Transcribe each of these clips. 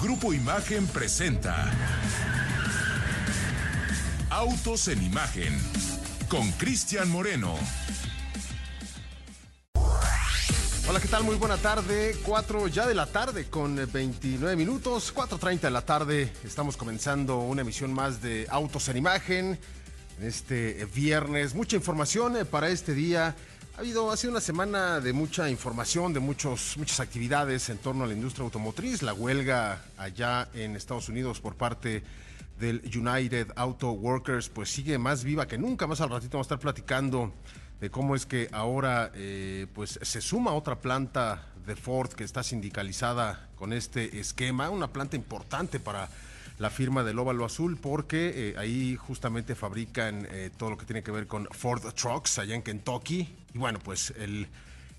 Grupo Imagen presenta Autos en Imagen con Cristian Moreno. Hola, ¿qué tal? Muy buena tarde. 4 ya de la tarde con 29 minutos. 4.30 de la tarde. Estamos comenzando una emisión más de Autos en Imagen. En este viernes. Mucha información eh, para este día. Ha habido, ha sido una semana de mucha información, de muchos, muchas actividades en torno a la industria automotriz. La huelga allá en Estados Unidos por parte del United Auto Workers, pues sigue más viva que nunca. Más al ratito vamos a estar platicando de cómo es que ahora eh, pues se suma otra planta de Ford que está sindicalizada con este esquema, una planta importante para la firma del óvalo azul porque eh, ahí justamente fabrican eh, todo lo que tiene que ver con Ford Trucks allá en Kentucky y bueno pues el,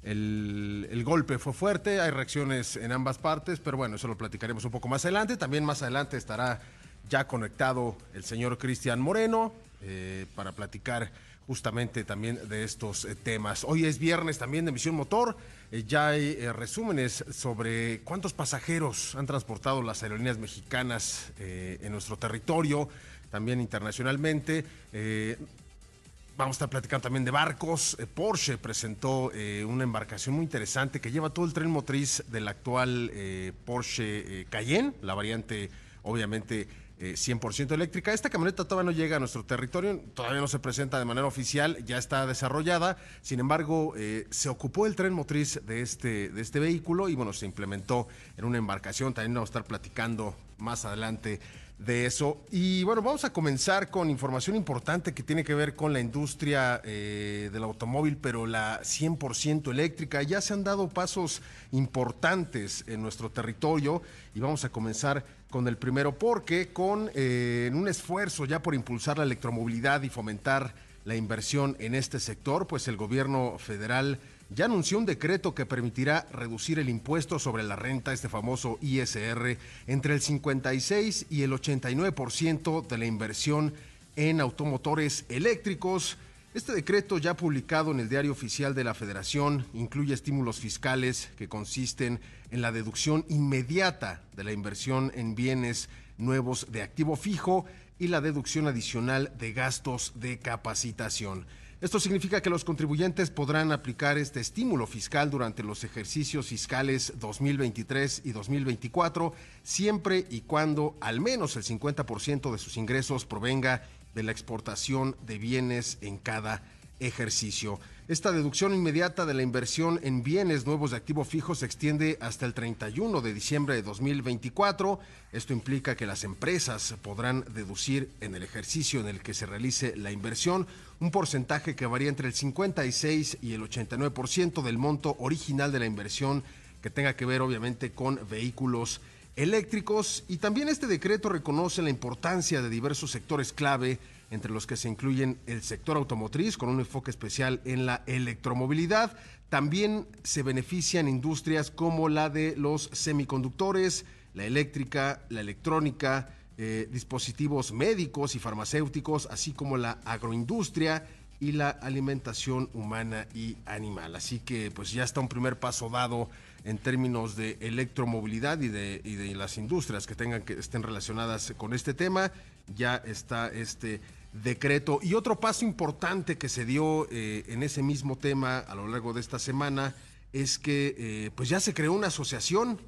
el, el, golpe fue fuerte, hay reacciones en ambas partes, pero bueno, eso lo platicaremos un poco más adelante. También más adelante estará ya conectado el señor Cristian Moreno eh, para platicar justamente también de estos eh, temas. Hoy es viernes también de Misión Motor. Eh, ya hay eh, resúmenes sobre cuántos pasajeros han transportado las aerolíneas mexicanas en nuestro territorio, también internacionalmente. Vamos a estar platicando también de barcos. Porsche presentó una embarcación muy interesante que lleva todo el tren motriz del actual Porsche Cayenne, la variante obviamente eh, 100% eléctrica. Esta camioneta todavía no llega a nuestro territorio, todavía no se presenta de manera oficial, ya está desarrollada. Sin embargo, eh, se ocupó el tren motriz de este, de este vehículo y bueno, se implementó en una embarcación. También vamos a estar platicando más adelante de eso. Y bueno, vamos a comenzar con información importante que tiene que ver con la industria eh, del automóvil, pero la 100% eléctrica. Ya se han dado pasos importantes en nuestro territorio y vamos a comenzar con el primero porque con eh, un esfuerzo ya por impulsar la electromovilidad y fomentar la inversión en este sector, pues el gobierno federal ya anunció un decreto que permitirá reducir el impuesto sobre la renta, este famoso ISR, entre el 56 y el 89% de la inversión en automotores eléctricos. Este decreto, ya publicado en el Diario Oficial de la Federación, incluye estímulos fiscales que consisten en la deducción inmediata de la inversión en bienes nuevos de activo fijo y la deducción adicional de gastos de capacitación. Esto significa que los contribuyentes podrán aplicar este estímulo fiscal durante los ejercicios fiscales 2023 y 2024, siempre y cuando al menos el 50% de sus ingresos provenga de la exportación de bienes en cada ejercicio. Esta deducción inmediata de la inversión en bienes nuevos de activo fijo se extiende hasta el 31 de diciembre de 2024. Esto implica que las empresas podrán deducir en el ejercicio en el que se realice la inversión un porcentaje que varía entre el 56 y el 89% del monto original de la inversión que tenga que ver obviamente con vehículos eléctricos y también este decreto reconoce la importancia de diversos sectores clave entre los que se incluyen el sector automotriz con un enfoque especial en la electromovilidad. También se benefician industrias como la de los semiconductores, la eléctrica, la electrónica, eh, dispositivos médicos y farmacéuticos, así como la agroindustria y la alimentación humana y animal. Así que pues ya está un primer paso dado en términos de electromovilidad y de, y de las industrias que tengan que estén relacionadas con este tema. Ya está este decreto. Y otro paso importante que se dio eh, en ese mismo tema a lo largo de esta semana es que eh, pues ya se creó una asociación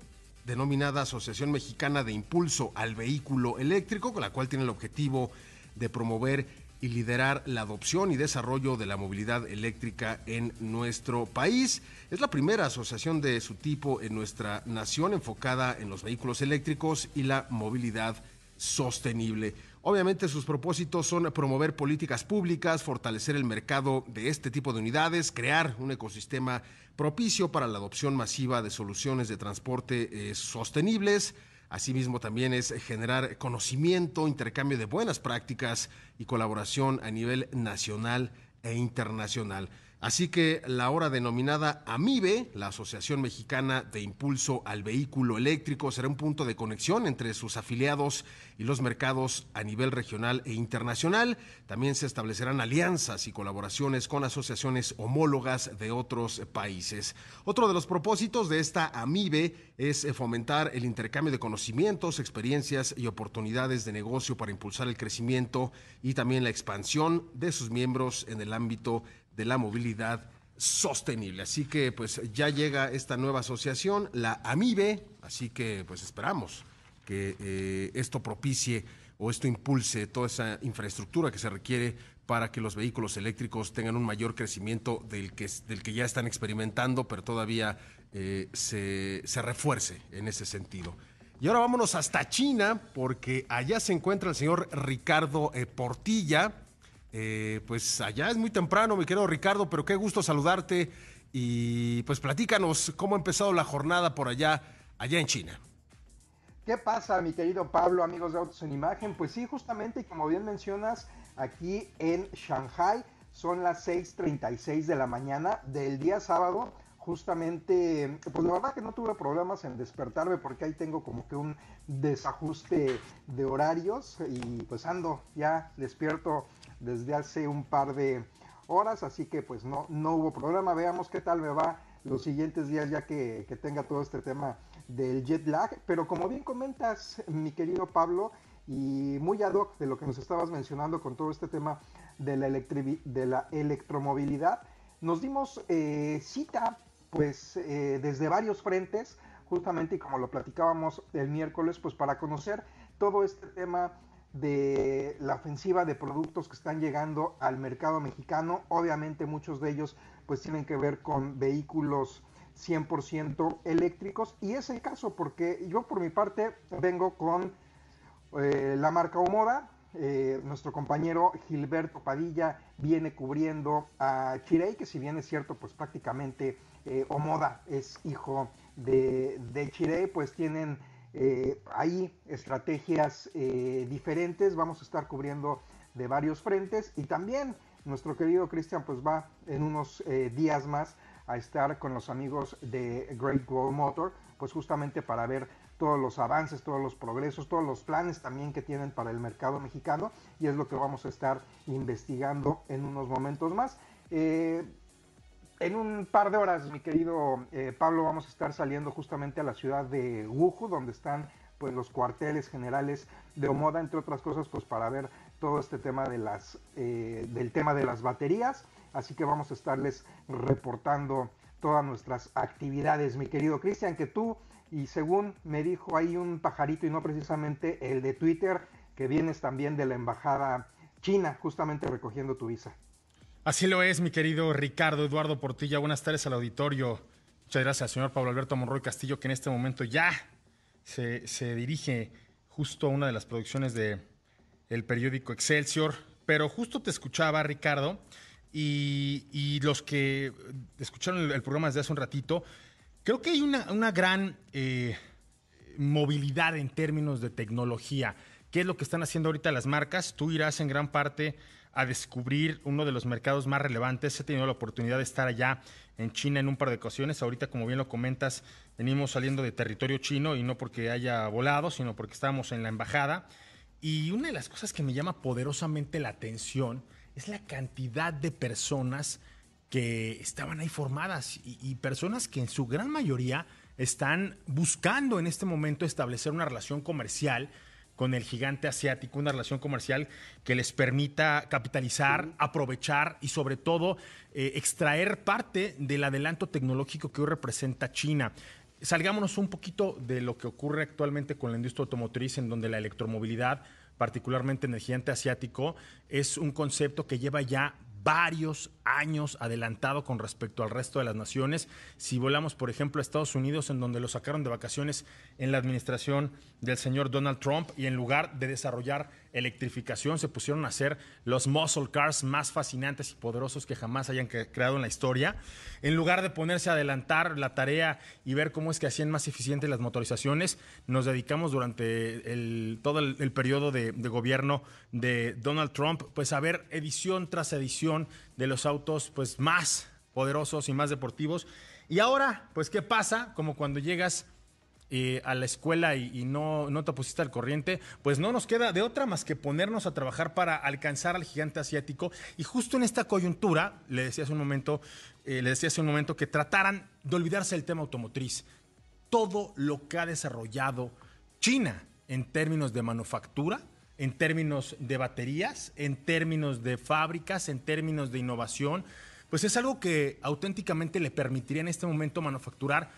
denominada Asociación Mexicana de Impulso al Vehículo Eléctrico, con la cual tiene el objetivo de promover y liderar la adopción y desarrollo de la movilidad eléctrica en nuestro país. Es la primera asociación de su tipo en nuestra nación enfocada en los vehículos eléctricos y la movilidad sostenible. Obviamente sus propósitos son promover políticas públicas, fortalecer el mercado de este tipo de unidades, crear un ecosistema propicio para la adopción masiva de soluciones de transporte eh, sostenibles. Asimismo también es generar conocimiento, intercambio de buenas prácticas y colaboración a nivel nacional e internacional. Así que la ahora denominada AMIBE, la Asociación Mexicana de Impulso al Vehículo Eléctrico, será un punto de conexión entre sus afiliados y los mercados a nivel regional e internacional. También se establecerán alianzas y colaboraciones con asociaciones homólogas de otros países. Otro de los propósitos de esta AMIBE es fomentar el intercambio de conocimientos, experiencias y oportunidades de negocio para impulsar el crecimiento y también la expansión de sus miembros en el ámbito de la movilidad sostenible. Así que pues ya llega esta nueva asociación, la AMIBE, así que pues esperamos que eh, esto propicie o esto impulse toda esa infraestructura que se requiere para que los vehículos eléctricos tengan un mayor crecimiento del que, del que ya están experimentando, pero todavía eh, se, se refuerce en ese sentido. Y ahora vámonos hasta China, porque allá se encuentra el señor Ricardo eh, Portilla, eh, pues allá es muy temprano, mi querido Ricardo, pero qué gusto saludarte y pues platícanos cómo ha empezado la jornada por allá, allá en China. ¿Qué pasa, mi querido Pablo, amigos de Autos en Imagen? Pues sí, justamente, como bien mencionas, aquí en Shanghai son las 6.36 de la mañana del día sábado. Justamente, pues la verdad que no tuve problemas en despertarme porque ahí tengo como que un desajuste de horarios y pues ando ya despierto desde hace un par de horas, así que pues no, no hubo problema. Veamos qué tal me va los siguientes días ya que, tenga todo este tema del jet lag. Pero como bien comentas, mi querido Pablo, y muy ad hoc de lo que nos estabas mencionando con todo este tema de la, de la electromovilidad, nos dimos eh, cita pues eh, desde varios frentes, justamente y como lo platicábamos el miércoles, pues para conocer todo este tema de la ofensiva de productos que están llegando al mercado mexicano. Obviamente muchos de ellos pues tienen que ver con vehículos 100% eléctricos y es el caso porque yo por mi parte vengo con eh, la marca Omoda. Eh, nuestro compañero Gilberto Padilla viene cubriendo a Chirey, que si bien es cierto, pues prácticamente eh, Omoda es hijo de, de Chirey, pues tienen eh, hay estrategias eh, diferentes, vamos a estar cubriendo de varios frentes y también nuestro querido Cristian pues va en unos eh, días más a estar con los amigos de Great Wall Motor, pues justamente para ver todos los avances, todos los progresos, todos los planes también que tienen para el mercado mexicano y es lo que vamos a estar investigando en unos momentos más. En un par de horas, mi querido eh, Pablo, vamos a estar saliendo justamente a la ciudad de Wuhu, donde están pues los cuarteles generales de Omoda, entre otras cosas, pues para ver todo este tema de las, eh, del tema de las baterías. Así que vamos a estarles reportando todas nuestras actividades, mi querido Cristian, que tú, y según me dijo ahí un pajarito y no precisamente el de Twitter, que vienes también de la embajada china, justamente recogiendo tu visa. Así lo es, mi querido Ricardo Eduardo Portilla. Buenas tardes al auditorio. Muchas gracias al señor Pablo Alberto Monroy Castillo, que en este momento ya se, dirige justo a una de las producciones del el periódico Excelsior. Pero justo te escuchaba, Ricardo, y, los que escucharon el, programa desde hace un ratito, creo que hay una, gran eh, movilidad en términos de tecnología. ¿Qué es lo que están haciendo ahorita las marcas? Tú irás en gran parte a descubrir uno de los mercados más relevantes. He tenido la oportunidad de estar allá en China en un par de ocasiones. Ahorita, como bien lo comentas, venimos saliendo de territorio chino y no porque haya volado, sino porque estábamos en la embajada. Y una de las cosas que me llama poderosamente la atención es la cantidad de personas que estaban ahí formadas y, y personas que en su gran mayoría están buscando en este momento establecer una relación comercial con el gigante asiático, una relación comercial que les permita capitalizar, aprovechar y sobre todo eh, extraer parte del adelanto tecnológico que hoy representa China. Salgámonos un poquito de lo que ocurre actualmente con la industria automotriz, en donde la electromovilidad, particularmente en el gigante asiático, es un concepto que lleva ya varios años adelantado con respecto al resto de las naciones. Si volamos, por ejemplo, a Estados Unidos, en donde lo sacaron de vacaciones en la administración del señor Donald Trump, y en lugar de desarrollar electrificación, se pusieron a hacer los muscle cars más fascinantes y poderosos que jamás hayan creado en la historia. En lugar de ponerse a adelantar la tarea y ver cómo es que hacían más eficientes las motorizaciones, nos dedicamos durante todo el, periodo de, de gobierno de Donald Trump, pues a ver edición tras edición de los autos pues más poderosos y más deportivos. Y ahora, pues, ¿qué pasa? Como cuando llegas eh, a la escuela y, no, no te pusiste al corriente, pues no nos queda de otra más que ponernos a trabajar para alcanzar al gigante asiático. Y justo en esta coyuntura, le decía hace un momento, eh, le un momento que trataran de olvidarse del tema automotriz. Todo lo que ha desarrollado China en términos de manufactura, en términos de baterías, en términos de fábricas, en términos de innovación, pues es algo que auténticamente le permitiría en este momento manufacturar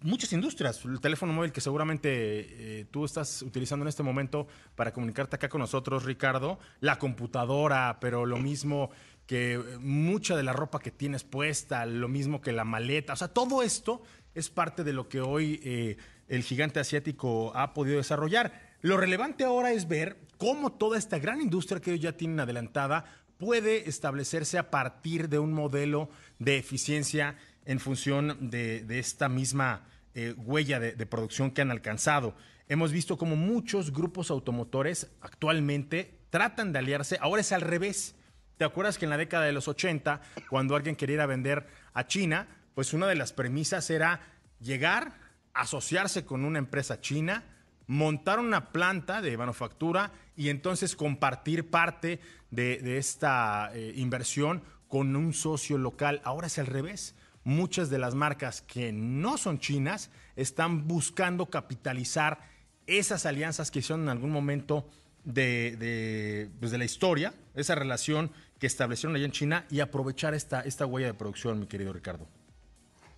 muchas industrias. El teléfono móvil que seguramente eh, tú estás utilizando en este momento para comunicarte acá con nosotros, Ricardo, la computadora, pero lo mismo que mucha de la ropa que tienes puesta, lo mismo que la maleta, o sea, todo esto es parte de lo que hoy eh, el gigante asiático ha podido desarrollar. Lo relevante ahora es ver cómo toda esta gran industria que ellos ya tienen adelantada puede establecerse a partir de un modelo de eficiencia en función de, esta misma eh, huella de, producción que han alcanzado. Hemos visto como muchos grupos automotores actualmente tratan de aliarse, ahora es al revés. ¿Te acuerdas que en la década de los 80, cuando alguien quería vender a China, pues una de las premisas era llegar, asociarse con una empresa china, montar una planta de manufactura y entonces compartir parte de, esta eh, inversión con un socio local. Ahora es al revés muchas de las marcas que no son chinas están buscando capitalizar esas alianzas que hicieron en algún momento de, pues, de, la historia, esa relación que establecieron allá en China y aprovechar esta, esta huella de producción, mi querido Ricardo.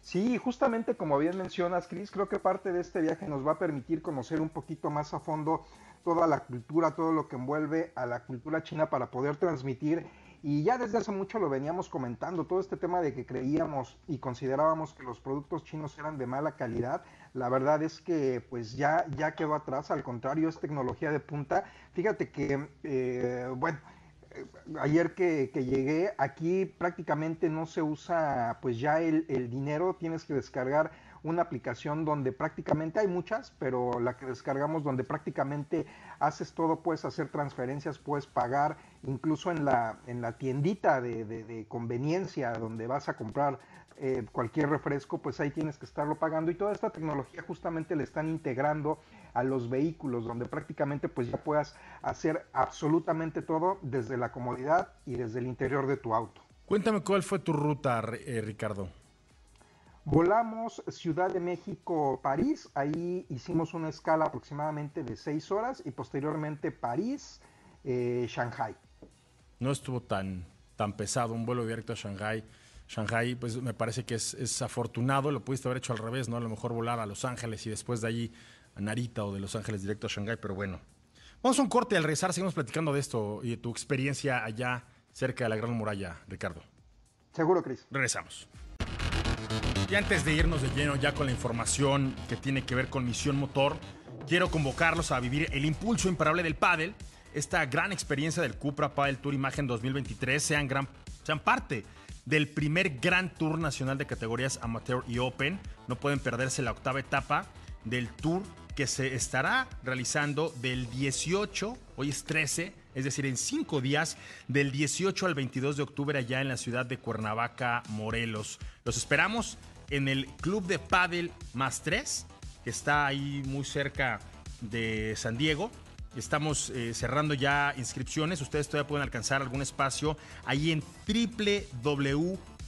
Sí, justamente como bien mencionas, Chris, creo que parte de este viaje nos va a permitir conocer un poquito más a fondo toda la cultura, todo lo que envuelve a la cultura china para poder transmitir y ya desde hace mucho lo veníamos comentando, todo este tema de que creíamos y considerábamos que los productos chinos eran de mala calidad, la verdad es que pues ya, ya quedó atrás, al contrario, es tecnología de punta. Fíjate que, eh, bueno, ayer que, llegué, aquí prácticamente no se usa pues ya el, el dinero, tienes que descargar una aplicación donde prácticamente hay muchas, pero la que descargamos donde prácticamente haces todo, puedes hacer transferencias, puedes pagar, incluso en la, en la tiendita de, conveniencia donde vas a comprar eh, cualquier refresco, pues ahí tienes que estarlo pagando. Y toda esta tecnología justamente le están integrando a los vehículos donde prácticamente pues ya puedas hacer absolutamente todo desde la comodidad y desde el interior de tu auto. Cuéntame cuál fue tu ruta, eh, Ricardo. Volamos Ciudad de México, París, ahí hicimos una escala aproximadamente de seis horas y posteriormente París, eh, Shanghai. No estuvo tan, tan pesado un vuelo directo a Shanghai. Shanghai, pues me parece que es, afortunado, lo pudiste haber hecho al revés, ¿no? A lo mejor volar a Los Ángeles y después de allí a Narita o de Los Ángeles directo a Shanghai, pero bueno. Vamos a un corte al regresar, seguimos platicando de esto y de tu experiencia allá cerca de la Gran Muralla, Ricardo. Seguro, Cris. Regresamos. Y antes de irnos de lleno ya con la información que tiene que ver con Misión Motor, quiero convocarlos a vivir el impulso imparable del pádel, esta gran experiencia del Cupra Padel Tour Imagen 2023, sean, gran, sean parte del primer Gran Tour Nacional de categorías Amateur y Open. No pueden perderse la octava etapa del Tour que se estará realizando del 18, hoy es 13, es decir, en cinco días, del 18 al 22 de octubre allá en la ciudad de Cuernavaca, Morelos. Los esperamos en el Club de Paddle Más 3, que está ahí muy cerca de San Diego. Estamos eh, cerrando ya inscripciones. Ustedes todavía pueden alcanzar algún espacio ahí en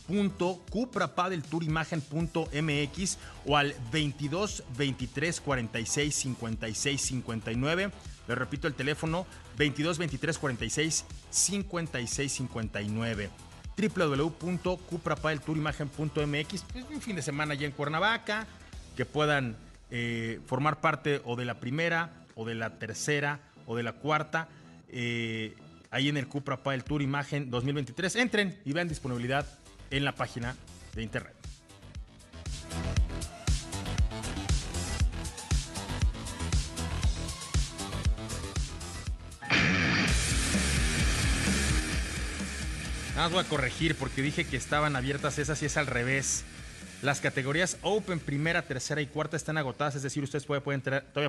www.cuprapadeltourimagen.mx o al 22 23 46 56 59. Les repito el teléfono 22 23 46 56 59 www.cuprapadeltourimagen.mx. Pues un fin de semana allá en Cuernavaca, que puedan eh, formar parte o de la primera, o de la tercera, o de la cuarta. Eh, ahí en el Cupra Padel Tour Imagen 2023. Entren y vean disponibilidad en la página de internet. Nada voy a corregir porque dije que estaban abiertas esas y es al revés. Las categorías Open, primera, tercera y cuarta están agotadas, es decir, ustedes todavía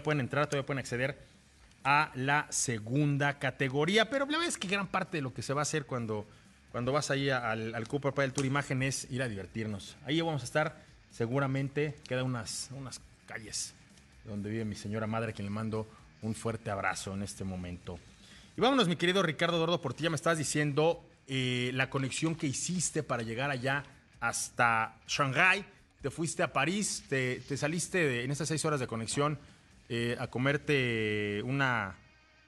pueden entrar, todavía pueden acceder a la segunda categoría. Pero la verdad es que gran parte de lo que se va a hacer cuando cuando vas ahí al, al Cooper para el Tour Imagen es ir a divertirnos. Ahí vamos a estar, seguramente, queda unas, unas calles donde vive mi señora madre, a quien le mando un fuerte abrazo en este momento. Y vámonos, mi querido Ricardo Eduardo Portilla, me estás diciendo eh, la conexión que hiciste para llegar allá hasta Shanghái. Te fuiste a París, te, saliste en esas seis horas de conexión eh, a comerte una.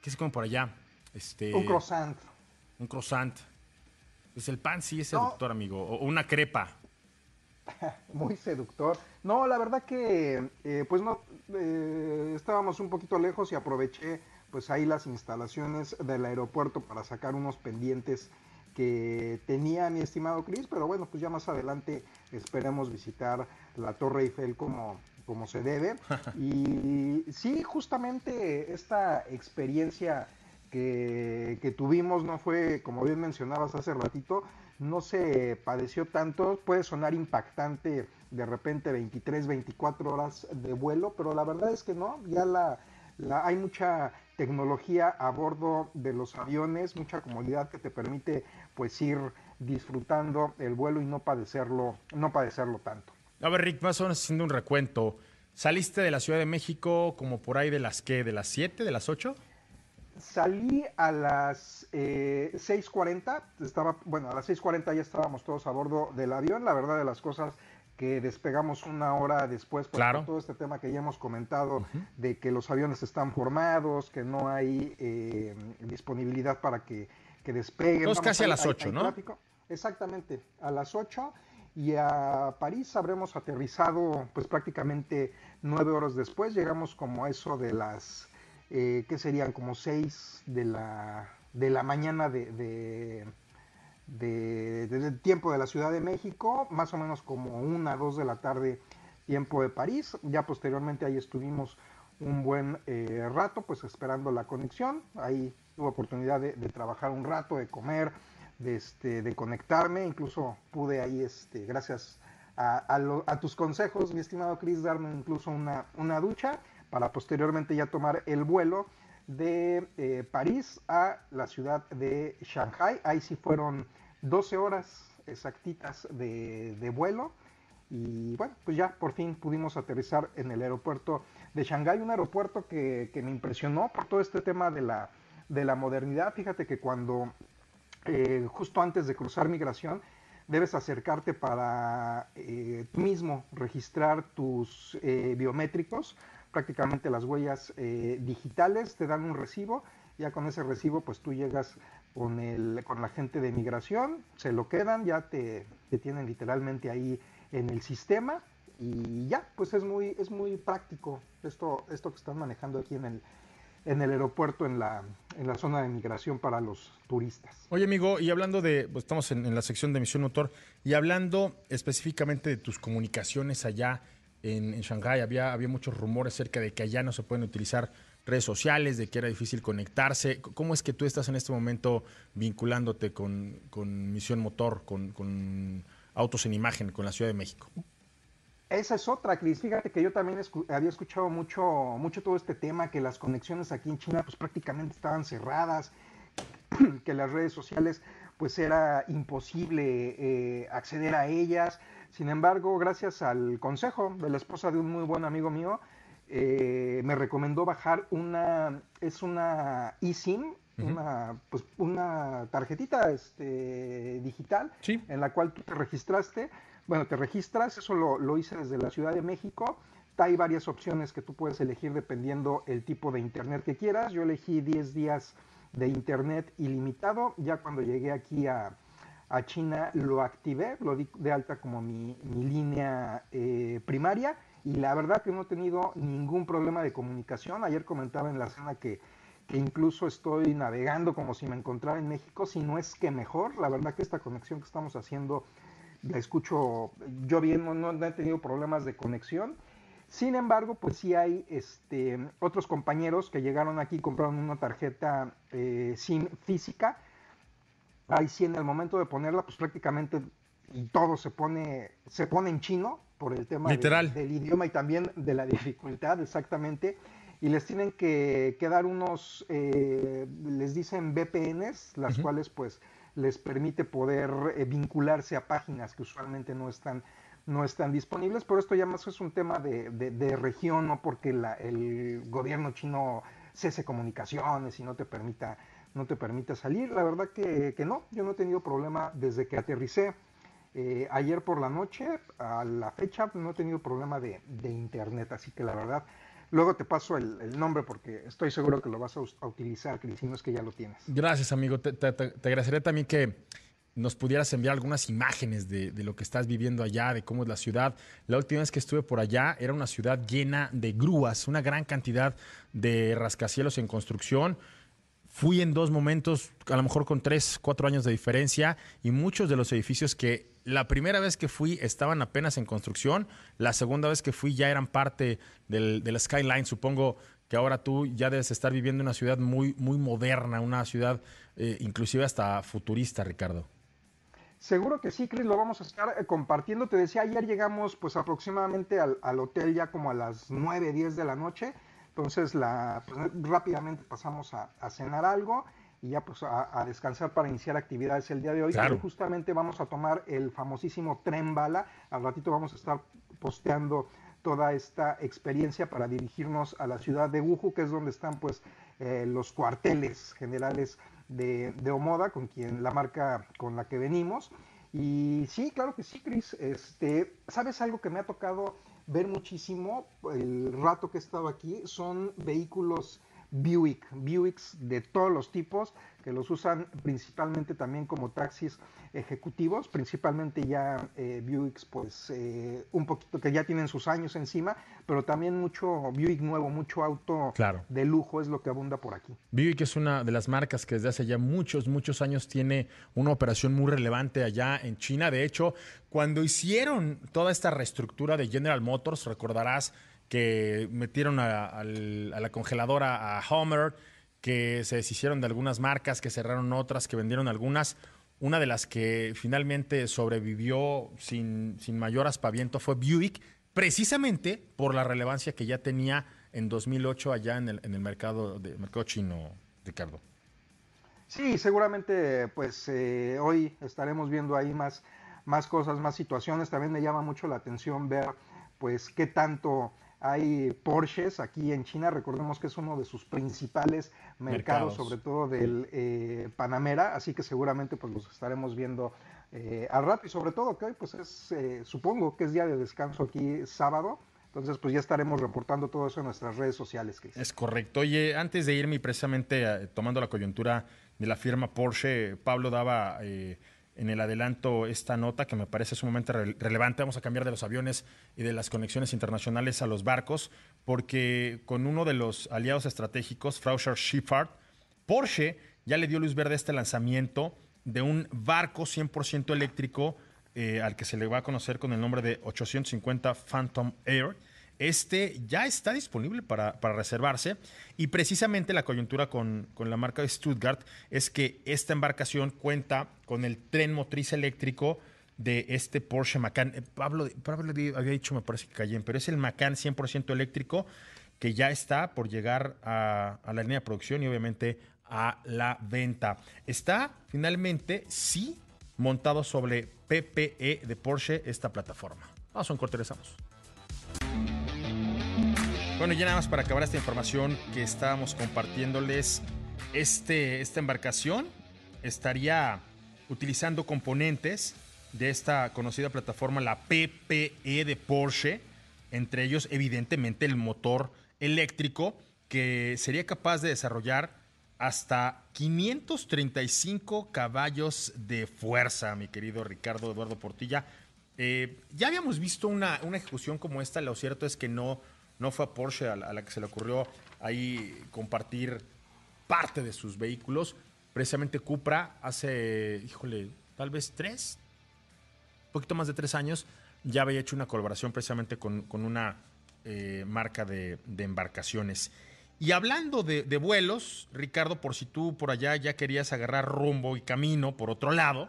¿Qué se come por allá? Este, un croissant. Un croissant. Pues el pan sí es seductor, amigo. O una crepa. Muy seductor. No, la verdad que, eh, pues no, eh, estábamos un poquito lejos y aproveché, pues ahí las instalaciones del aeropuerto para sacar unos pendientes que tenía mi estimado Chris, pero bueno, pues ya más adelante esperemos visitar la Torre Eiffel como, como se debe. Y sí, justamente esta experiencia que, que, tuvimos no fue, como bien mencionabas hace ratito, no se padeció tanto, puede sonar impactante de repente 23, 24 horas de vuelo, pero la verdad es que no, ya la, hay mucha tecnología a bordo de los aviones, mucha comodidad que te permite pues ir disfrutando el vuelo y no padecerlo, no padecerlo tanto. A ver, Rick, más o menos haciendo un recuento. ¿Saliste de la Ciudad de México como por ahí de las qué? ¿De las 7? ¿De las 8? Salí a las 6.40, eh, estaba, bueno, a las 6.40 ya estábamos todos a bordo del avión, la verdad de las cosas que despegamos una hora después por todo este tema que ya hemos comentado de que los aviones están formados, que no hay eh, disponibilidad para que, que despeguen. Entonces casi a las 8, ¿no? Exactamente, a las 8 y a París habremos aterrizado pues prácticamente nueve horas después, llegamos como a eso de las eh, que serían como 6 de la, de la mañana de, de, tiempo de la Ciudad de México, más o menos como una, dos de la tarde tiempo de París. Ya posteriormente ahí estuvimos un buen eh, rato, pues esperando la conexión. Ahí tuve oportunidad de, trabajar un rato, de comer, de, este, de conectarme. Incluso pude ahí, este, gracias a, a, tus consejos, mi estimado Chris, darme incluso una, una ducha para posteriormente ya tomar el vuelo de eh, París a la ciudad de Shanghai. Ahí sí fueron 12 horas exactitas de, vuelo. Y bueno, pues ya por fin pudimos aterrizar en el aeropuerto de Shanghai, un aeropuerto que, me impresionó por todo este tema de la, de la modernidad. Fíjate que cuando, eh, justo antes de cruzar migración, debes acercarte para eh, tú mismo registrar tus biométricos prácticamente las huellas eh, digitales, te dan un recibo, ya con ese recibo pues tú llegas con, el, con la gente de migración, se lo quedan, ya te, te tienen literalmente ahí en el sistema y ya, pues es muy, es muy práctico esto, esto que están manejando aquí en el, en el aeropuerto, en la, en la zona de migración para los turistas. Oye, amigo, y hablando de, pues estamos en, en la sección de emisión motor, y hablando específicamente de tus comunicaciones allá en, Shanghái había, había muchos rumores acerca de que allá no se pueden utilizar redes sociales, de que era difícil conectarse. ¿Cómo es que tú estás en este momento vinculándote con, Misión Motor, con, Autos en Imagen, con la Ciudad de México? Esa es otra, Cris. Fíjate que yo también había escuchado mucho, mucho todo este tema, que las conexiones aquí en China pues prácticamente estaban cerradas, que las redes sociales pues era imposible eh, acceder a ellas. Sin embargo, gracias al consejo de la esposa de un muy buen amigo mío, eh, me recomendó bajar una, es una eSIM, una, pues, una tarjetita este, digital en la cual tú te registraste. Bueno, te registras, eso lo, lo hice desde la Ciudad de México. Hay varias opciones que tú puedes elegir dependiendo el tipo de internet que quieras. Yo elegí 10 días de internet ilimitado. Ya cuando llegué aquí a, a China lo activé, lo di de alta como mi, línea eh, primaria y la verdad que no he tenido ningún problema de comunicación. Ayer comentaba en la cena que, incluso estoy navegando como si me encontrara en México, si no es que mejor. La verdad que esta conexión que estamos haciendo la escucho yo bien, no, he tenido problemas de conexión. Sin embargo, pues sí hay este, otros compañeros que llegaron aquí compraron una tarjeta eh, SIM física ahí sí en el momento de ponerla, pues prácticamente todo se pone, se pone en chino por el tema del idioma y también de la dificultad, exactamente. Y les tienen que, dar unos, eh, les dicen VPNs, las cuales pues les permite poder eh, vincularse a páginas que usualmente no están no están disponibles, pero esto ya más es un tema de, de, región, no porque el gobierno chino cese comunicaciones y no te permita, no te permita salir. La verdad que, que no, yo no he tenido problema desde que aterricé eh, ayer por la noche, a la fecha, no he tenido problema de, de internet, así que la verdad Luego te paso el, nombre porque estoy seguro que lo vas a, utilizar, Cris, es que ya lo tienes. Gracias, amigo. Te, te, agradecería también que nos pudieras enviar algunas imágenes de, de, lo que estás viviendo allá, de cómo es la ciudad. La última vez que estuve por allá era una ciudad llena de grúas, una gran cantidad de rascacielos en construcción. Fui en dos momentos, a lo mejor con tres, cuatro años de diferencia, y muchos de los edificios que la primera vez que fui estaban apenas en construcción, la segunda vez que fui ya eran parte del, skyline. Supongo que ahora tú ya debes estar viviendo en una ciudad muy, muy moderna, una ciudad eh, inclusive hasta futurista, Ricardo. Seguro que sí, Chris, lo vamos a estar eh, compartiendo. Te decía, ayer llegamos pues aproximadamente al, hotel ya como a las 9, 10 de la noche. Entonces la, pues, rápidamente pasamos a, a cenar algo y ya pues a, descansar para iniciar actividades el día de hoy. Claro. justamente vamos a tomar el famosísimo tren bala. Al ratito vamos a estar posteando toda esta experiencia para dirigirnos a la ciudad de Wuhu, que es donde están pues eh, los cuarteles generales de, de, Omoda, con quien la marca con la que venimos. Y sí, claro que sí, Chris. Este, ¿Sabes algo que me ha tocado ver muchísimo el rato que he estado aquí? Son vehículos Buick, Buicks de todos los tipos, que los usan principalmente también como taxis ejecutivos, principalmente ya eh, Buicks pues eh, un poquito que ya tienen sus años encima, pero también mucho Buick nuevo, mucho auto de lujo es lo que abunda por aquí. Buick es una de las marcas que desde hace ya muchos, muchos años tiene una operación muy relevante allá en China. De hecho, cuando hicieron toda esta reestructura de General Motors, recordarás, que metieron a, la congeladora a Homer, que se deshicieron de algunas marcas, que cerraron otras, que vendieron algunas. Una de las que finalmente sobrevivió sin, sin mayor aspaviento fue Buick, precisamente por la relevancia que ya tenía en 2008 allá en el, en el mercado, de, mercado chino, Ricardo. Sí, seguramente pues eh, hoy estaremos viendo ahí más, más cosas, más situaciones. También me llama mucho la atención ver pues qué tanto hay Porsches aquí en China, recordemos que es uno de sus principales mercados, sobre todo del eh, Panamera, así que seguramente pues los estaremos viendo eh, al rato y sobre todo que hoy pues es, eh, supongo que es día de descanso aquí sábado, entonces, pues ya estaremos reportando todo eso en nuestras redes sociales. Chris. Es correcto. Oye, antes de irme precisamente tomando la coyuntura de la firma Porsche, Pablo daba en el adelanto esta nota que me parece sumamente relevante. Vamos a cambiar de los aviones y de las conexiones internacionales a los barcos, porque con uno de los aliados estratégicos, Frauscher Schifffahrt, Porsche ya le dio luz verde a este lanzamiento de un barco 100% eléctrico eh, al que se le va a conocer con el nombre de 850 Phantom Air este ya está disponible para, reservarse y precisamente la coyuntura con, la marca de Stuttgart es que esta embarcación cuenta con el tren motriz eléctrico de este Porsche Macan. Eh, Pablo, Pablo había dicho, me parece que Cayenne, pero es el Macan 100% eléctrico que ya está por llegar a, a la línea de producción y obviamente a la venta. Está finalmente, sí, montado sobre PPE de Porsche esta plataforma. Vamos a un corte, regresamos. Bueno, ya nada más para acabar esta información que estábamos compartiéndoles, este, esta embarcación estaría utilizando componentes de esta conocida plataforma, la PPE de Porsche, entre ellos evidentemente el motor eléctrico que sería capaz de desarrollar hasta 535 caballos de fuerza, mi querido Ricardo Eduardo Portilla. Eh, ya habíamos visto una, una ejecución como esta, lo cierto es que no no fue a Porsche a la, que se le ocurrió ahí compartir parte de sus vehículos. Precisamente Cupra hace, híjole, tal vez tres, un poquito más de tres años, ya había hecho una colaboración precisamente con, una eh, marca de, embarcaciones. Y hablando de, vuelos, Ricardo, por si tú por allá ya querías agarrar rumbo y camino por otro lado,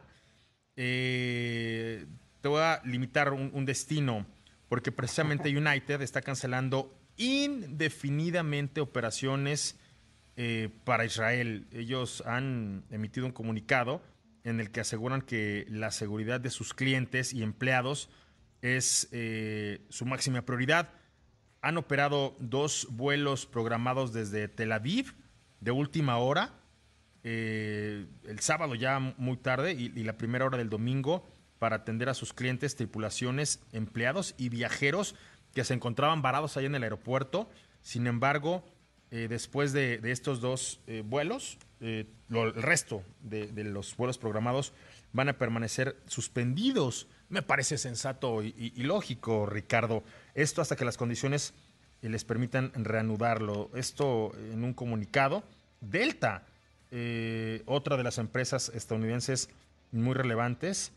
eh, te voy a limitar un destino porque precisamente United está cancelando indefinidamente operaciones eh, para Israel. Ellos han emitido un comunicado en el que aseguran que la seguridad de sus clientes y empleados es eh, su máxima prioridad. Han operado dos vuelos programados desde Tel Aviv de última hora, eh, el sábado ya muy tarde y, la primera hora del domingo para atender a sus clientes, tripulaciones, empleados y viajeros que se encontraban varados ahí en el aeropuerto. Sin embargo, eh, después de, estos dos vuelos, el resto de, los vuelos programados van a permanecer suspendidos. Me parece sensato y, lógico, Ricardo. Esto hasta que las condiciones eh, les permitan reanudarlo. Esto en un comunicado. Delta, eh, otra de las empresas estadounidenses muy relevantes,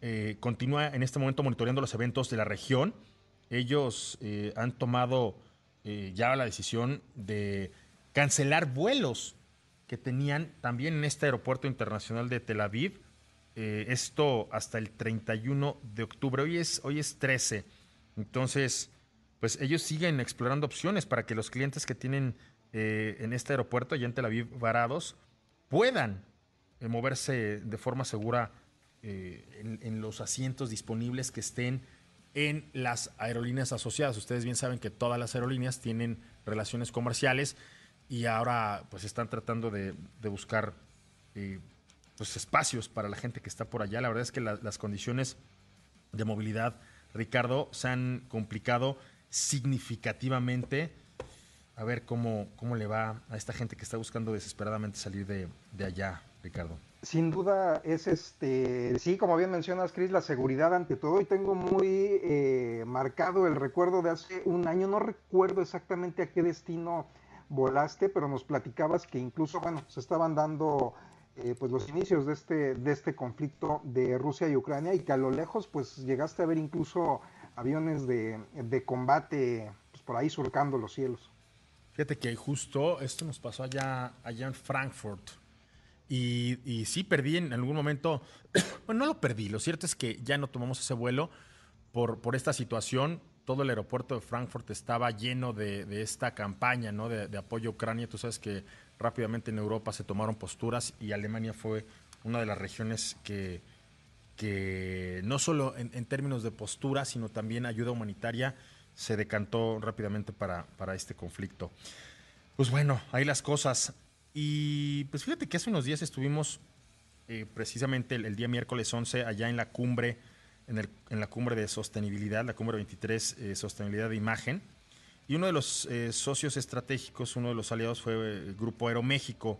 eh, continúa en este momento monitoreando los eventos de la región. Ellos han tomado ya la decisión de cancelar vuelos que tenían también en este aeropuerto internacional de Tel Aviv eh, esto hasta el 31 de octubre. Hoy es, hoy es 13. Entonces, pues ellos siguen explorando opciones para que los clientes que tienen eh, en este aeropuerto, allá en Tel Aviv, varados, puedan eh, moverse de forma segura en, en, los asientos disponibles que estén en las aerolíneas asociadas. Ustedes bien saben que todas las aerolíneas tienen relaciones comerciales y ahora pues están tratando de, de buscar pues, espacios para la gente que está por allá. La verdad es que las condiciones de movilidad, Ricardo, se han complicado significativamente. A ver cómo, cómo le va a esta gente que está buscando desesperadamente salir de, allá, Ricardo. Sin duda es este, sí, como bien mencionas, Cris, la seguridad ante todo. Y tengo muy eh, marcado el recuerdo de hace un año, no recuerdo exactamente a qué destino volaste, pero nos platicabas que incluso, bueno, se estaban dando eh, pues los inicios de este, de este conflicto de Rusia y Ucrania y que a lo lejos pues llegaste a ver incluso aviones de, combate pues, por ahí surcando los cielos. Fíjate que justo esto nos pasó allá, allá en Frankfurt. Y, sí perdí en algún momento, bueno, no lo perdí, lo cierto es que ya no tomamos ese vuelo por, por esta situación. Todo el aeropuerto de Frankfurt estaba lleno de, esta campaña ¿no? de, de apoyo a Ucrania. Tú sabes que rápidamente en Europa se tomaron posturas y Alemania fue una de las regiones que, que no solo en, términos de postura, sino también ayuda humanitaria, se decantó rápidamente para, para este conflicto. Pues bueno, ahí las cosas. Y pues fíjate que hace unos días estuvimos eh, precisamente el, día miércoles 11 allá en la cumbre, en, el, la cumbre de sostenibilidad, la cumbre 23, eh, sostenibilidad de imagen. Y uno de los eh, socios estratégicos, uno de los aliados fue el Grupo Aeroméxico.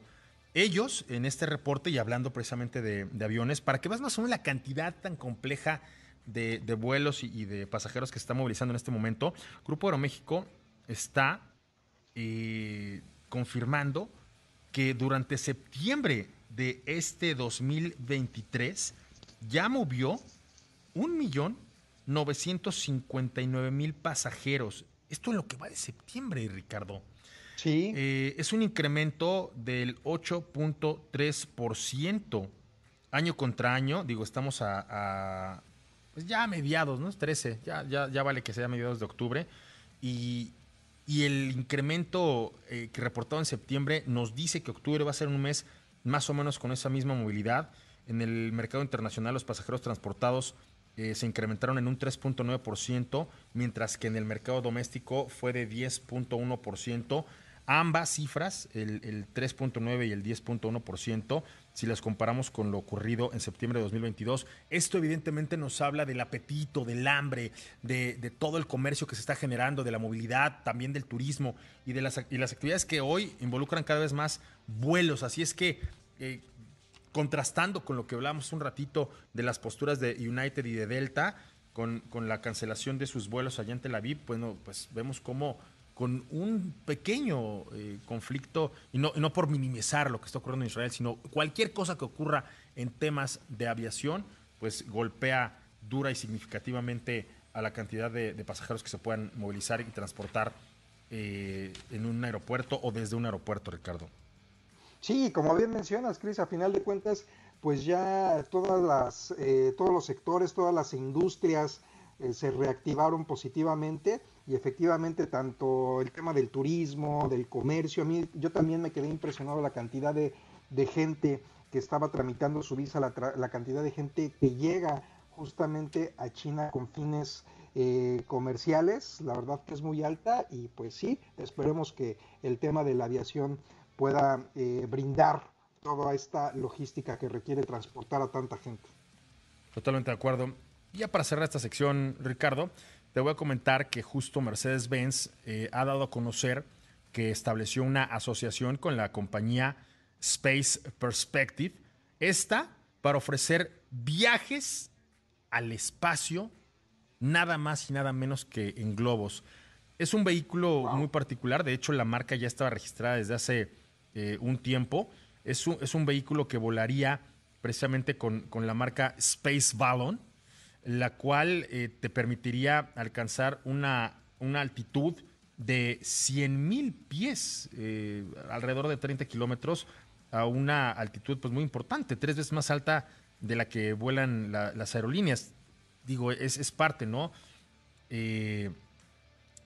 Ellos, en este reporte y hablando precisamente de, aviones, para que veas más o menos la cantidad tan compleja de, vuelos y, de pasajeros que se está movilizando en este momento, Grupo Aeroméxico está confirmando que durante septiembre de este 2023 ya movió 1.959.000 pasajeros esto es lo que va de septiembre, Ricardo. Sí. Eh, es un incremento del 8.3% año contra año. Digo, estamos a, pues ya a mediados, ¿no? 13, ya, ya, ya vale que sea a mediados de octubre. Y, el incremento eh, que reportado en septiembre nos dice que octubre va a ser un mes más o menos con esa misma movilidad. En el mercado internacional los pasajeros transportados eh, se incrementaron en un 3.9%, mientras que en el mercado doméstico fue de 10.1%. Ambas cifras, el, 3.9 y el 10.1%, si las comparamos con lo ocurrido en septiembre de 2022, esto evidentemente nos habla del apetito, del hambre, de, todo el comercio que se está generando, de la movilidad, también del turismo y de las, actividades que hoy involucran cada vez más vuelos. Así es que eh, contrastando con lo que hablamos un ratito de las posturas de United y de Delta, con, la cancelación de sus vuelos allá en Tel Aviv, bueno, pues vemos cómo con un pequeño eh, conflicto, y no, no por minimizar lo que está ocurriendo en Israel, sino cualquier cosa que ocurra en temas de aviación, pues golpea dura y significativamente a la cantidad de, pasajeros que se puedan movilizar y transportar eh, en un aeropuerto o desde un aeropuerto, Ricardo. Sí, como bien mencionas, Cris, a final de cuentas, pues ya todas las, eh, todos los sectores, todas las industrias eh, se reactivaron positivamente y efectivamente tanto el tema del turismo, del comercio, a mí yo también me quedé impresionado la cantidad de, de gente que estaba tramitando su visa, la, cantidad de gente que llega justamente a China con fines eh, comerciales, la verdad que es muy alta y pues sí, esperemos que el tema de la aviación pueda eh, brindar toda esta logística que requiere transportar a tanta gente. Totalmente de acuerdo. Ya para cerrar esta sección, Ricardo, te voy a comentar que justo Mercedes-Benz eh, ha dado a conocer que estableció una asociación con la compañía Space Perspective. Esta para ofrecer viajes al espacio, nada más y nada menos que en globos. Es un vehículo muy particular, de hecho la marca ya estaba registrada desde hace eh, un tiempo. Es un, es un, vehículo que volaría precisamente con, con la marca Space Ballon, la cual eh, te permitiría alcanzar una, una altitud de 100 mil pies, eh, alrededor de 30 kilómetros, a una altitud pues, muy importante, tres veces más alta de la que vuelan las aerolíneas. Digo, es, es parte, ¿no? Eh,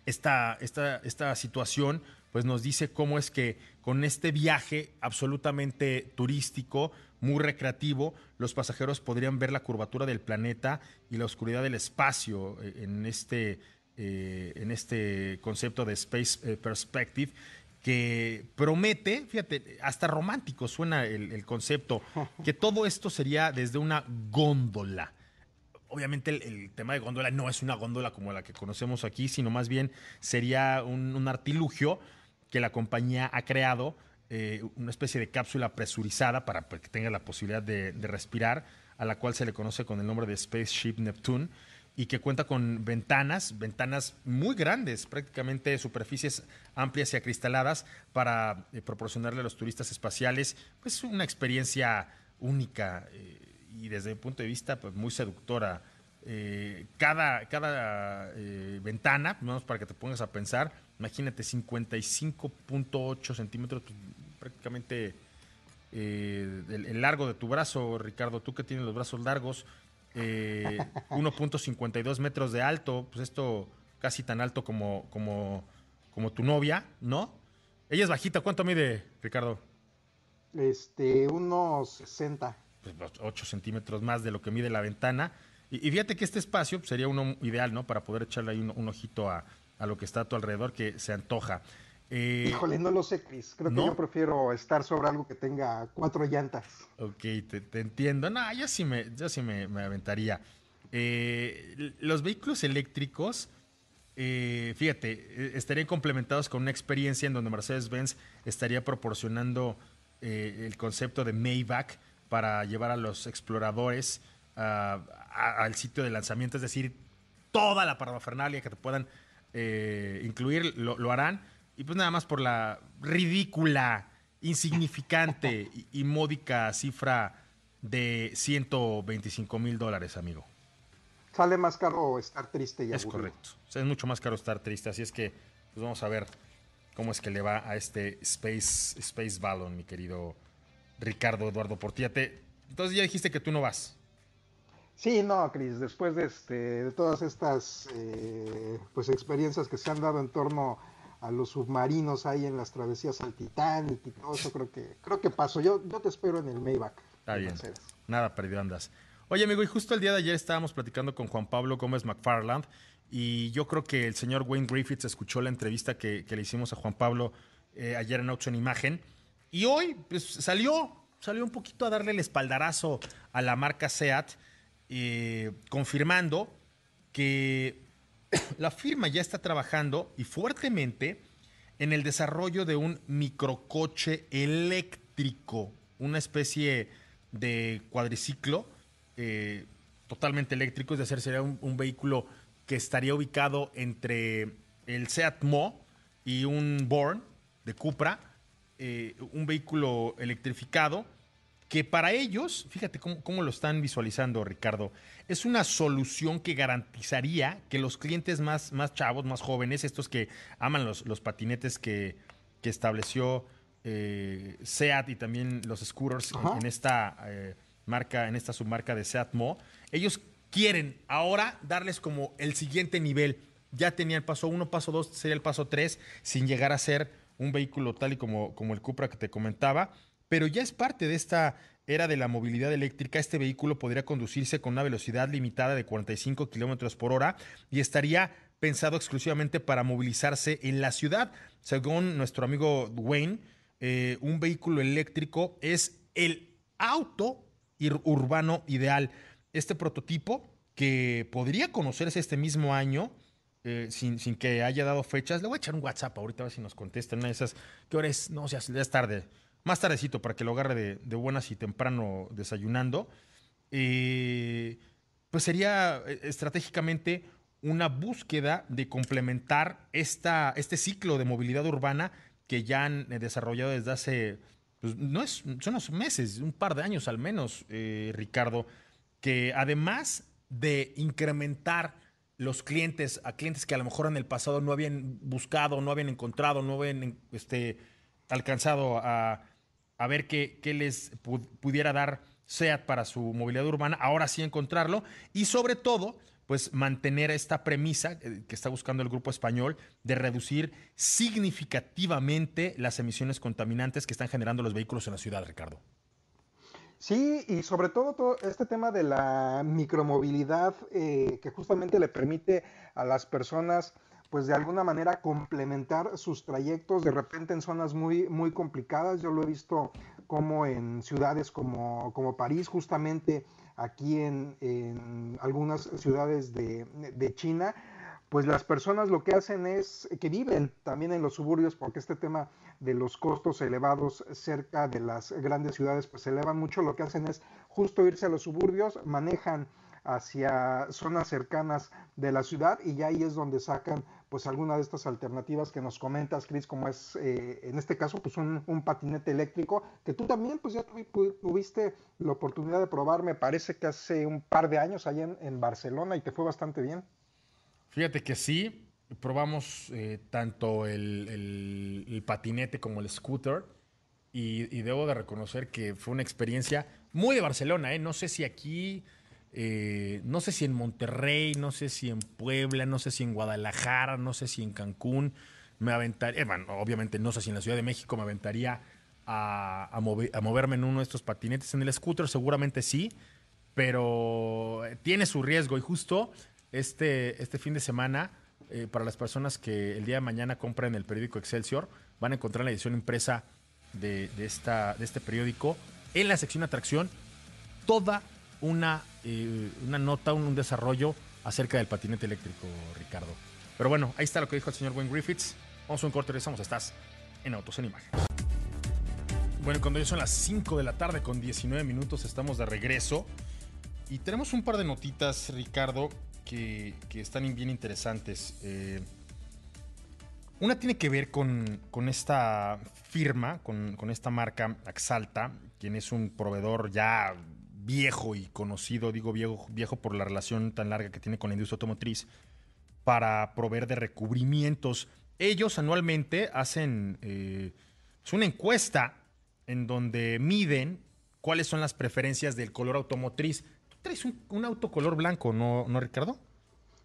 esta, esta, esta situación pues nos dice cómo es que con este viaje absolutamente turístico, muy recreativo, los pasajeros podrían ver la curvatura del planeta y la oscuridad del espacio eh, en este, eh, en este concepto de Space Perspective que promete, fíjate, hasta romántico suena el, concepto, que todo esto sería desde una góndola. Obviamente el, tema de góndola no es una góndola como la que conocemos aquí, sino más bien sería un, artilugio que la compañía ha creado, eh, una especie de cápsula presurizada para que tenga la posibilidad de, respirar, a la cual se le conoce con el nombre de Spaceship Neptune y que cuenta con ventanas, ventanas muy grandes, prácticamente superficies amplias y acristaladas para eh, proporcionarle a los turistas espaciales pues una experiencia única eh, y desde mi punto de vista pues, muy seductora. Cada cada ventana, vamos para que te pongas a pensar, imagínate 55.8 centímetros, pues, prácticamente el largo de tu brazo, Ricardo, tú que tienes los brazos largos, 1.52 eh, metros de alto, pues esto casi tan alto como, como, como tu novia, ¿no? Ella es bajita, ¿cuánto mide, Ricardo? Este, unos 60. Pues 8 centímetros más de lo que mide la ventana. Y, fíjate que este espacio pues, sería uno ideal, ¿no? Para poder echarle ahí un, ojito a, a, lo que está a tu alrededor, que se antoja. Eh, Híjole, no lo sé, Chris. Creo que yo prefiero estar sobre algo que tenga cuatro llantas. Ok, te, entiendo. No, yo sí me, yo sí me, aventaría. Eh, los vehículos eléctricos, eh, fíjate, estarían complementados con una experiencia en donde Mercedes-Benz estaría proporcionando el concepto de Maybach para llevar a los exploradores al sitio de lanzamiento, es decir, toda la parafernalia que te puedan incluir, lo harán y pues nada más por la ridícula, insignificante y, módica cifra de 125 mil dólares, amigo. Sale más caro estar triste y Es correcto. es mucho más caro estar triste. Así es que pues vamos a ver cómo es que le va a este Space, Space Ballon, mi querido Ricardo Eduardo Portilla. Entonces ya dijiste que tú no vas. Sí, no, Cris, después de, este, de todas estas eh, pues experiencias que se han dado en torno a los submarinos ahí en las travesías al Titanic y todo eso, creo que, creo que pasó. Yo, yo te espero en el Maybach. Está bien. Nada perdido andas. Oye, amigo, y justo el día de ayer estábamos platicando con Juan Pablo Gómez McFarland y yo creo que el señor Wayne Griffiths escuchó la entrevista que, le hicimos a Juan Pablo eh, ayer en Auto en Imagen y hoy pues, salió, salió un poquito a darle el espaldarazo a la marca SEAT, eh, confirmando que la firma ya está trabajando y fuertemente en el desarrollo de un microcoche eléctrico, una especie de cuadriciclo eh, totalmente eléctrico, es decir, sería un, vehículo que estaría ubicado entre el Seat Mo y un Born de Cupra, eh, un vehículo electrificado que para ellos, fíjate cómo, lo están visualizando, Ricardo, es una solución que garantizaría que los clientes más, más chavos, más jóvenes, estos que aman los, los patinetes que, estableció eh, SEAT y también los scooters en, esta eh, marca, en esta submarca de SEAT Mo, ellos quieren ahora darles como el siguiente nivel. Ya tenía el paso 1, paso 2, sería el paso 3, sin llegar a ser un vehículo tal y como, como el Cupra que te comentaba pero ya es parte de esta era de la movilidad eléctrica. Este vehículo podría conducirse con una velocidad limitada de 45 kilómetros por hora y estaría pensado exclusivamente para movilizarse en la ciudad. Según nuestro amigo Wayne, eh, un vehículo eléctrico es el auto urbano ideal. Este prototipo, que podría conocerse este mismo año, eh, sin, que haya dado fechas, le voy a echar un WhatsApp ahorita a ver si nos contestan una de esas. ¿Qué hora es? No, ya es tarde. Más tardecito para que lo agarre de, buenas y temprano desayunando. Eh, pues sería estratégicamente una búsqueda de complementar esta, este ciclo de movilidad urbana que ya han eh, desarrollado desde hace, pues, no es, son unos meses, un par de años al menos, eh, Ricardo, que además de incrementar los clientes a clientes que a lo mejor en el pasado no habían buscado, no habían encontrado, no habían este, alcanzado a, ver qué, les pudiera dar SEAT para su movilidad urbana, ahora sí encontrarlo y sobre todo pues mantener esta premisa eh, que está buscando el grupo español de reducir significativamente las emisiones contaminantes que están generando los vehículos en la ciudad, Ricardo. Sí, y sobre todo, todo este tema de la micromovilidad eh, que justamente le permite a las personas pues de alguna manera complementar sus trayectos de repente en zonas muy, muy complicadas. Yo lo he visto como en ciudades como, como París, justamente aquí en, algunas ciudades de, China, pues las personas lo que hacen es que viven también en los suburbios, porque este tema de los costos elevados cerca de las grandes ciudades, pues se elevan mucho, lo que hacen es justo irse a los suburbios, manejan hacia zonas cercanas de la ciudad y ya ahí es donde sacan pues alguna de estas alternativas que nos comentas, Cris, como es eh, en este caso pues un, patinete eléctrico, que tú también pues ya tuviste la oportunidad de probar, me parece que hace un par de años allá en, Barcelona y te fue bastante bien. Fíjate que sí, probamos eh, tanto el, patinete como el scooter y, y, debo de reconocer que fue una experiencia muy de Barcelona, ¿eh? no sé si aquí eh, no sé si en Monterrey, no sé si en Puebla, no sé si en Guadalajara, no sé si en Cancún, me aventaría, eh, bueno, obviamente no sé si en la Ciudad de México me aventaría a, moverme en uno de estos patinetes. En el scooter seguramente sí, pero tiene su riesgo y justo este, este fin de semana, eh, para las personas que el día de mañana compren el periódico Excelsior, van a encontrar la edición impresa de, esta, de este periódico en la sección atracción toda una, eh, una nota, un, desarrollo acerca del patinete eléctrico, Ricardo. Pero bueno, ahí está lo que dijo el señor Wayne Griffiths. Vamos a un corte, regresamos. Estás en Autos en Imagen. Bueno, cuando ya son las 5 de la tarde con 19 minutos, estamos de regreso. Y tenemos un par de notitas, Ricardo, que, están bien interesantes. Eh, una tiene que ver con, esta firma, con, con, esta marca Axalta, quien es un proveedor ya viejo y conocido, digo viejo, viejo por la relación tan larga que tiene con la industria automotriz, para proveer de recubrimientos. Ellos anualmente hacen eh, una encuesta en donde miden cuáles son las preferencias del color automotriz. ¿Tú traes un, auto color blanco, ¿no, ¿no, Ricardo?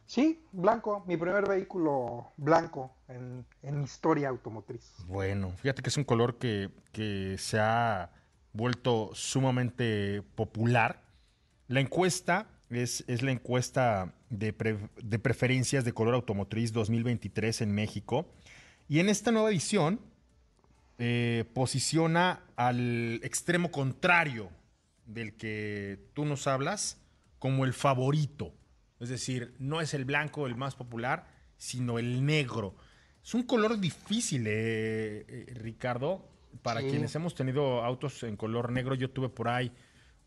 Sí, blanco, mi primer vehículo blanco en, en historia automotriz. Bueno, fíjate que es un color que, que se ha vuelto sumamente popular. La encuesta es, es la encuesta de, preferencias de color automotriz 2023 en México. Y en esta nueva edición eh, posiciona al extremo contrario del que tú nos hablas como el favorito. Es decir, no es el blanco el más popular, sino el negro. Es un color difícil, eh, eh, Ricardo para quienes hemos tenido autos en color negro, yo tuve por ahí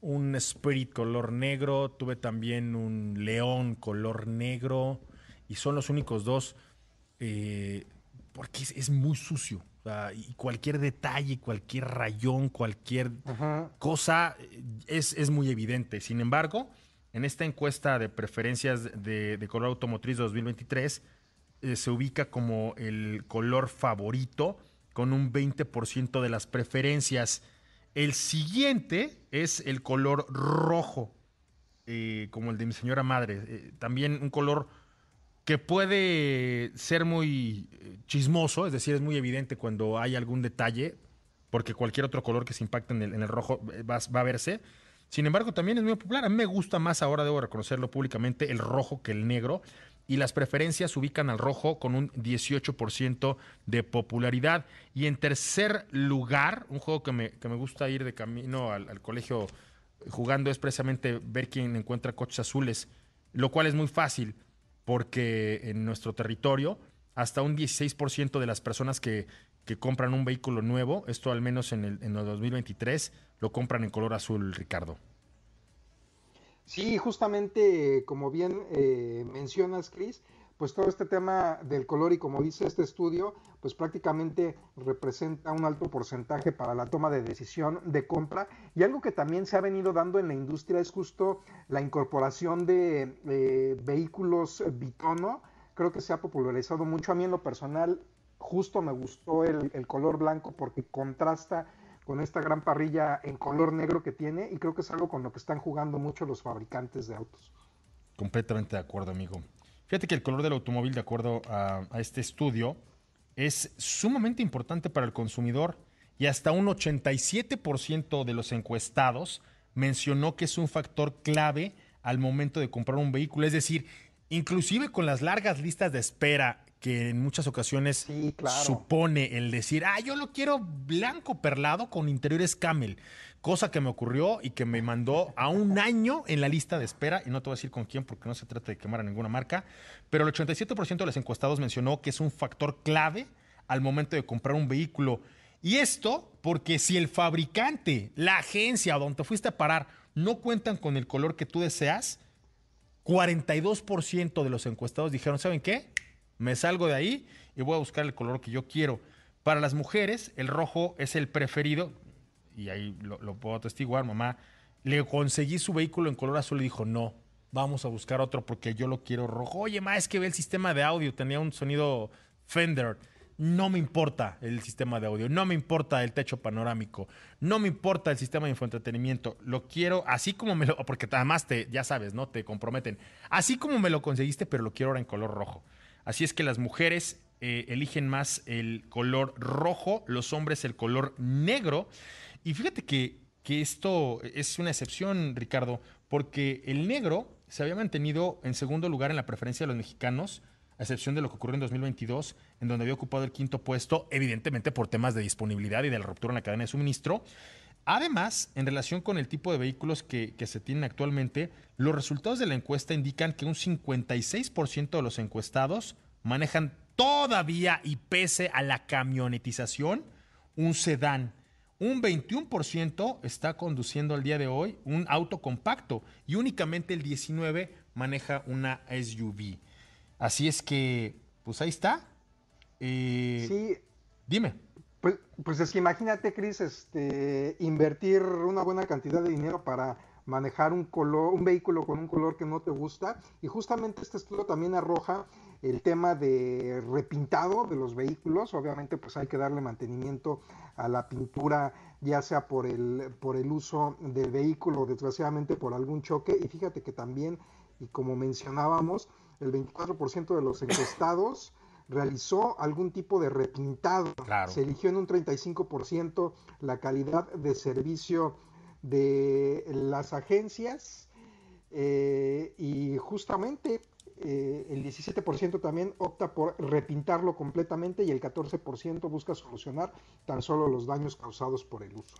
un Spirit color negro, tuve también un León color negro, y son los únicos dos, eh, porque es, muy sucio. y cualquier detalle, cualquier rayón, cualquier cosa eh, es, es, muy evidente. Sin embargo, en esta encuesta de preferencias de, color automotriz 2023, eh, se ubica como el color favorito con un 20% de las preferencias. El siguiente es el color rojo, eh, como el de mi señora madre. Eh, también un color que puede ser muy eh, chismoso, es decir, es muy evidente cuando hay algún detalle, porque cualquier otro color que se impacte en el, en el rojo va, va a verse. Sin embargo, también es muy popular. A mí me gusta más ahora, debo reconocerlo públicamente, el rojo que el negro. Y las preferencias ubican al rojo con un 18% de popularidad. Y en tercer lugar, un juego que me, que me gusta ir de camino al, al colegio jugando es precisamente ver quién encuentra coches azules, lo cual es muy fácil porque en nuestro territorio hasta un 16% de las personas que, que, compran un vehículo nuevo, esto al menos en el, en el 2023, lo compran en color azul, Ricardo. Sí, justamente como bien eh, mencionas, Cris, pues todo este tema del color y como dice este estudio, pues prácticamente representa un alto porcentaje para la toma de decisión de compra. Y algo que también se ha venido dando en la industria es justo la incorporación de eh, vehículos bitono. Creo que se ha popularizado mucho. A mí en lo personal justo me gustó el, el color blanco porque contrasta con esta gran parrilla en color negro que tiene y creo que es algo con lo que están jugando mucho los fabricantes de autos. Completamente de acuerdo, amigo. Fíjate que el color del automóvil, de acuerdo a, este estudio, es sumamente importante para el consumidor y hasta un 87% de los encuestados mencionó que es un factor clave al momento de comprar un vehículo. Es decir, inclusive con las largas listas de espera que en muchas ocasiones sí, claro. supone el decir, ah, yo lo quiero blanco perlado con interiores camel, cosa que me ocurrió y que me mandó a un año en la lista de espera, y no te voy a decir con quién porque no se trata de quemar a ninguna marca, pero el 87% de los encuestados mencionó que es un factor clave al momento de comprar un vehículo. Y esto porque si el fabricante, la agencia donde te fuiste a parar no cuentan con el color que tú deseas, 42% de los encuestados dijeron, ¿saben qué? Me salgo de ahí y voy a buscar el color que yo quiero. Para las mujeres, el rojo es el preferido, y ahí lo, puedo atestiguar, mamá. Le conseguí su vehículo en color azul y dijo, no, vamos a buscar otro porque yo lo quiero rojo. Oye, ma, es que ve el sistema de audio, tenía un sonido Fender. No me importa el sistema de audio, no me importa el techo panorámico, no me importa el sistema de infoentretenimiento. Lo quiero así como me lo, porque además te, ya sabes, ¿no? Te comprometen. Así como me lo conseguiste, pero lo quiero ahora en color rojo. Así es que las mujeres eh, eligen más el color rojo, los hombres el color negro. Y fíjate que, que esto es una excepción, Ricardo, porque el negro se había mantenido en segundo lugar en la preferencia de los mexicanos, a excepción de lo que ocurrió en 2022, en donde había ocupado el quinto puesto, evidentemente por temas de disponibilidad y de la ruptura en la cadena de suministro. Además, en relación con el tipo de vehículos que, que, se tienen actualmente, los resultados de la encuesta indican que un 56% de los encuestados manejan todavía y pese a la camionetización, un sedán. Un 21% está conduciendo al día de hoy un auto compacto y únicamente el 19% maneja una SUV. Así es que, pues ahí está. Eh, sí. Dime. Pues, pues es que imagínate, Cris, este, invertir una buena cantidad de dinero para manejar un color, un vehículo con un color que no te gusta. Y justamente este estudio también arroja el tema de repintado de los vehículos. Obviamente, pues hay que darle mantenimiento a la pintura, ya sea por el, por el uso del vehículo, desgraciadamente por algún choque. Y fíjate que también, y como mencionábamos, el 24% de los encuestados realizó algún tipo de repintado. Claro. Se eligió en un 35% la calidad de servicio de las agencias eh, y justamente eh, el 17% también opta por repintarlo completamente y el 14% busca solucionar tan solo los daños causados por el uso.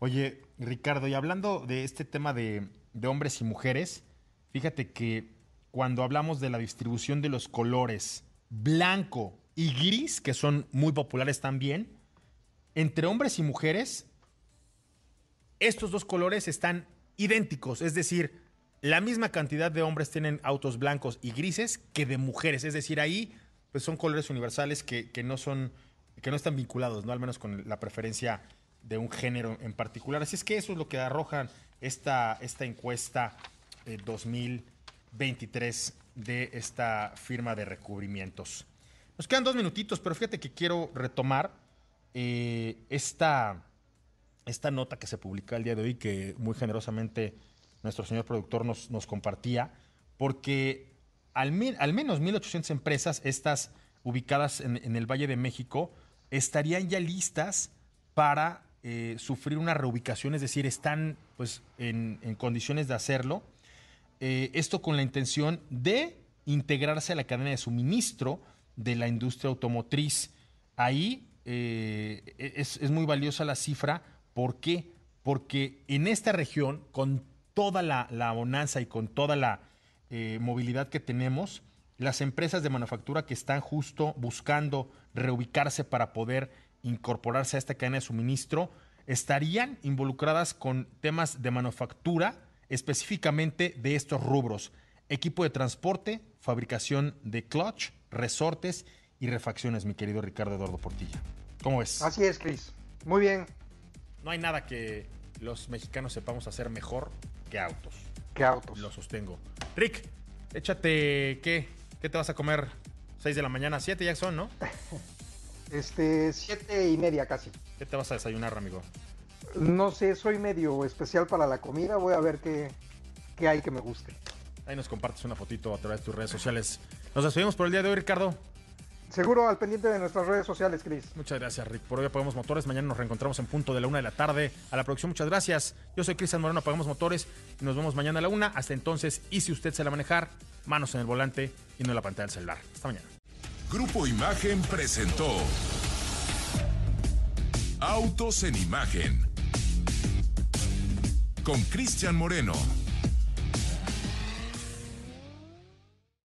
Oye, Ricardo, y hablando de este tema de, de hombres y mujeres, fíjate que cuando hablamos de la distribución de los colores blanco y gris, que son muy populares también, entre hombres y mujeres, estos dos colores están idénticos, es decir, la misma cantidad de hombres tienen autos blancos y grises que de mujeres, es decir, ahí pues son colores universales que, que no son, que no están vinculados, ¿no? Al menos con la preferencia de un género en particular. Así es que eso es lo que arrojan esta, esta encuesta eh, 2023 de esta firma de recubrimientos. Nos quedan dos minutitos, pero fíjate que quiero retomar eh, esta, esta nota que se publica el día de hoy, que muy generosamente nuestro señor productor nos, nos compartía, porque al, menos 1.800 empresas, estas ubicadas en, el Valle de México, estarían ya listas para eh, sufrir una reubicación, es decir, están pues, en condiciones de hacerlo. Eh, esto con la intención de integrarse a la cadena de suministro de la industria automotriz. Ahí eh, es, es muy valiosa la cifra. ¿Por qué? Porque en esta región, con toda la, la bonanza y con toda la eh, movilidad que tenemos, las empresas de manufactura que están justo buscando reubicarse para poder incorporarse a esta cadena de suministro estarían involucradas con temas de manufactura, específicamente de estos rubros. Equipo de transporte, fabricación de clutch, resortes y refacciones, mi querido Ricardo Eduardo Portilla. ¿Cómo ves? Así es, Chris. Muy bien. No hay nada que los mexicanos sepamos hacer mejor que autos. ¿Qué autos? Lo sostengo. Rick, échate, ¿qué? ¿Qué te vas a comer? ¿6 de la mañana? ¿7 ya son, no? Este, siete y media casi. ¿Qué te vas a desayunar, amigo? No sé, soy medio especial para la comida. Voy a ver qué, qué hay que me guste. Ahí nos compartes una fotito a través de tus redes sociales. Nos despedimos por el día de hoy, Ricardo. Seguro al pendiente de nuestras redes sociales, Chris. Muchas gracias, Rick. Por hoy apagamos motores. Mañana nos reencontramos en punto de la una de la tarde. A la producción, muchas gracias. Yo soy Cristian Moreno, apagamos motores y nos vemos mañana a la una. Hasta entonces, y si usted se la manejar, manos en el volante y no en la pantalla del celular. Hasta mañana. Grupo Imagen presentó Autos en Imagen con Cristian Moreno.